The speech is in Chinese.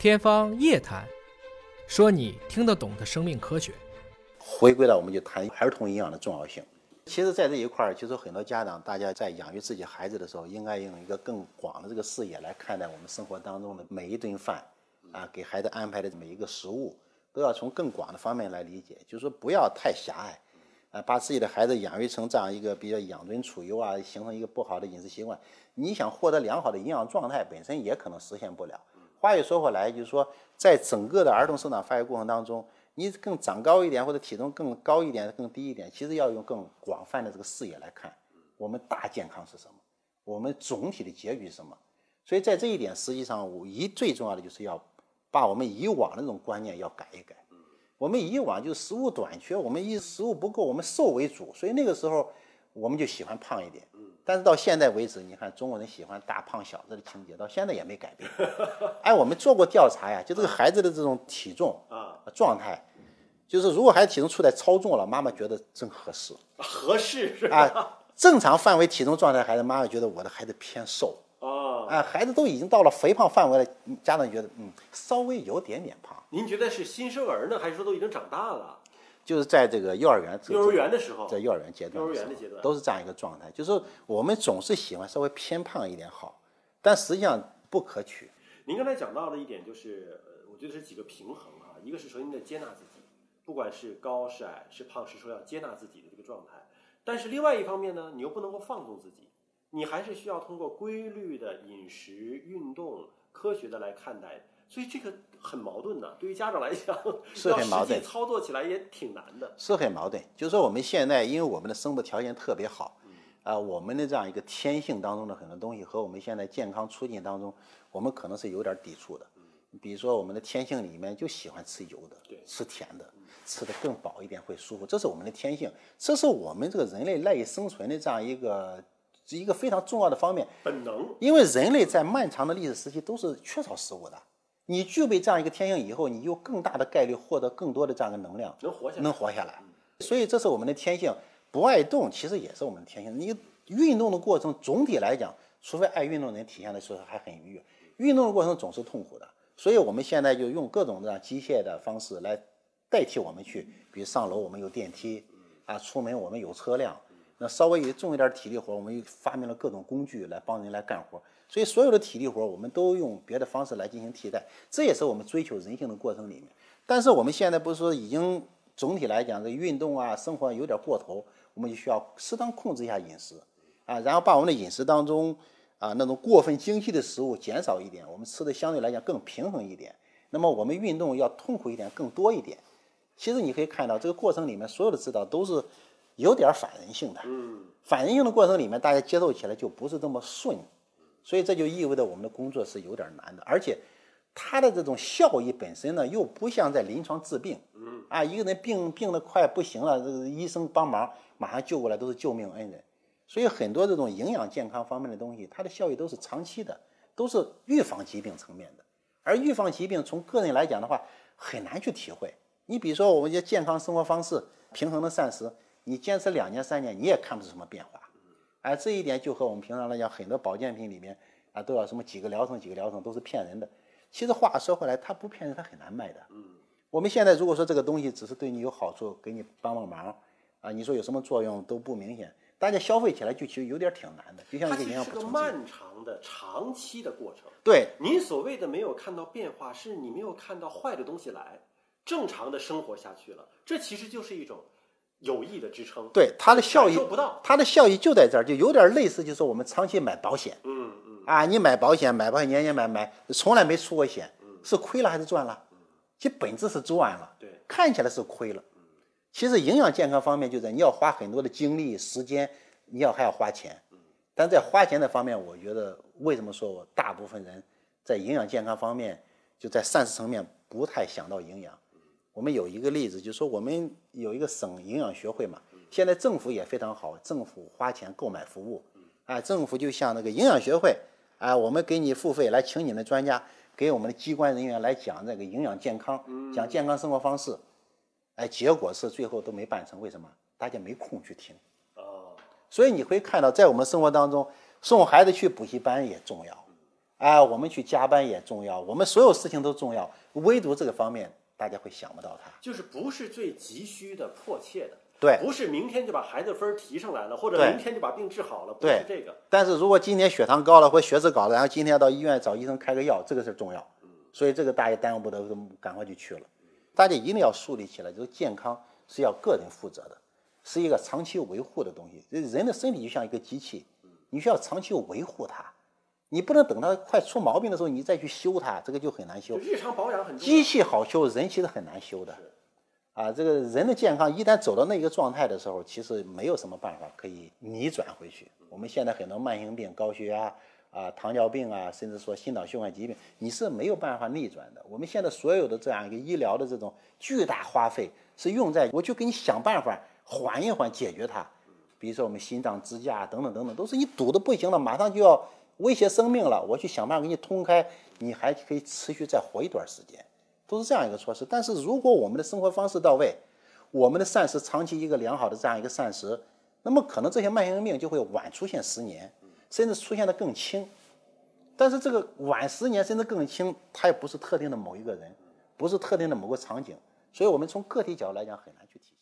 天方夜谭，说你听得懂的生命科学。回归到我们就谈儿童营养的重要性。其实，在这一块儿，其实很多家长大家在养育自己孩子的时候，应该用一个更广的这个视野来看待我们生活当中的每一顿饭，啊，给孩子安排的每一个食物，都要从更广的方面来理解，就是说不要太狭隘，啊，把自己的孩子养育成这样一个比较养尊处优啊，形成一个不好的饮食习惯，你想获得良好的营养状态，本身也可能实现不了。话又说回来，就是说，在整个的儿童生长发育过程当中，你更长高一点，或者体重更高一点、更低一点，其实要用更广泛的这个视野来看，我们大健康是什么，我们总体的结局是什么。所以在这一点，实际上我，一最重要的就是要把我们以往的这种观念要改一改。我们以往就是食物短缺，我们以食物不够，我们瘦为主，所以那个时候我们就喜欢胖一点。但是到现在为止，你看中国人喜欢大胖小子的情节，到现在也没改变。哎，我们做过调查呀，就这个孩子的这种体重啊状态，就是如果孩子体重处在超重了，妈妈觉得正合适，合适是吧？正常范围体重状态孩子，妈妈觉得我的孩子偏瘦啊。哎，孩子都已经到了肥胖范围了，家长觉得嗯稍微有点点胖。您觉得是新生儿呢，还是说都已经长大了？就是在这个幼儿园，幼儿园的时候，在幼儿园阶段，幼儿园的阶段都是这样一个状态。就是我们总是喜欢稍微偏胖一点好，但实际上不可取。您刚才讲到的一点就是，我觉得是几个平衡啊。一个是首先你得接纳自己，不管是高是矮是胖是瘦，要接纳自己的这个状态。但是另外一方面呢，你又不能够放纵自己，你还是需要通过规律的饮食、运动，科学的来看待。所以这个很矛盾的，对于家长来讲，是很矛盾，操作起来也挺难的。是很矛盾，就是说我们现在因为我们的生活条件特别好，啊，我们的这样一个天性当中的很多东西和我们现在健康促进当中，我们可能是有点抵触的。比如说我们的天性里面就喜欢吃油的，吃甜的，吃的更饱一点会舒服，这是我们的天性，这是我们这个人类赖以生存的这样一个一个非常重要的方面。本能。因为人类在漫长的历史时期都是缺少食物的。你具备这样一个天性以后，你有更大的概率获得更多的这样一个能量，能活下来，能活下来。所以这是我们的天性，不爱动其实也是我们的天性。你运动的过程总体来讲，除非爱运动的人体现的时候还很愉悦，运动的过程总是痛苦的。所以我们现在就用各种这样机械的方式来代替我们去，比如上楼我们有电梯，啊，出门我们有车辆。那稍微有重一点体力活，我们又发明了各种工具来帮人来干活。所以所有的体力活，我们都用别的方式来进行替代，这也是我们追求人性的过程里面。但是我们现在不是说已经总体来讲，这运动啊、生活有点过头，我们就需要适当控制一下饮食啊，然后把我们的饮食当中啊那种过分精细的食物减少一点，我们吃的相对来讲更平衡一点。那么我们运动要痛苦一点，更多一点。其实你可以看到这个过程里面，所有的指导都是有点反人性的。嗯，反人性的过程里面，大家接受起来就不是这么顺。所以这就意味着我们的工作是有点难的，而且它的这种效益本身呢，又不像在临床治病，嗯啊，一个人病病得快不行了，这个医生帮忙马上救过来都是救命恩人。所以很多这种营养健康方面的东西，它的效益都是长期的，都是预防疾病层面的。而预防疾病从个人来讲的话，很难去体会。你比如说我们一些健康生活方式、平衡的膳食，你坚持两年三年，你也看不出什么变化。哎，这一点就和我们平常来讲，很多保健品里面啊，都要什么几个疗程、几个疗程，都是骗人的。其实话说回来，它不骗人，它很难卖的。嗯，我们现在如果说这个东西只是对你有好处，给你帮帮忙啊，你说有什么作用都不明显，大家消费起来就其实有点挺难的。就像一个营养补充剂。是个漫长的、长期的过程。对，你所谓的没有看到变化，是你没有看到坏的东西来，正常的生活下去了。这其实就是一种。有益的支撑，对它的效益不到，它的效益就在这儿，就有点类似，就是我们长期买保险，嗯嗯，啊，你买保险，买保险年年买买，从来没出过险，是亏了还是赚了？其本质是赚了，对，看起来是亏了，其实营养健康方面就在你要花很多的精力时间，你要还要花钱，但在花钱的方面，我觉得为什么说我大部分人在营养健康方面就在膳食层面不太想到营养。我们有一个例子，就是说我们有一个省营养学会嘛，现在政府也非常好，政府花钱购买服务，啊，政府就像那个营养学会，啊，我们给你付费来请你们专家，给我们的机关人员来讲这个营养健康，讲健康生活方式，哎，结果是最后都没办成，为什么？大家没空去听，哦。所以你会看到在我们生活当中，送孩子去补习班也重要，啊，我们去加班也重要，我们所有事情都重要，唯独这个方面大家会想不到它。就是不是最急需的、迫切的，对不是明天就把孩子分儿提上来了，或者明天就把病治好了，不是这个。但是如果今天血糖高了或血脂高了，然后今天要到医院找医生开个药，这个事儿重要。所以这个大家耽误不得，赶快就去了。大家一定要树立起来，就是健康是要个人负责的，是一个长期维护的东西。人的身体就像一个机器，你需要长期维护它，你不能等它快出毛病的时候你再去修它，这个就很难修。日常保养很机。器好修，人其实很难修的。啊，这个人的健康一旦走到那个状态的时候，其实没有什么办法可以逆转回去。我们现在很多慢性病，高血压啊、糖尿病啊，甚至说心脑血管疾病，你是没有办法逆转的。我们现在所有的这样一个医疗的这种巨大花费，是用在我就给你想办法缓一缓，解决它。比如说我们心脏支架等等等等，都是你堵的不行了，马上就要威胁生命了，我去想办法给你通开，你还可以持续再活一段时间。都是这样一个措施。但是如果我们的生活方式到位，我们的膳食长期一个良好的这样一个膳食，那么可能这些慢性病就会晚出现十年，甚至出现的更轻。但是这个晚十年甚至更轻，它也不是特定的某一个人，不是特定的某个场景，所以我们从个体角度来讲很难去体现。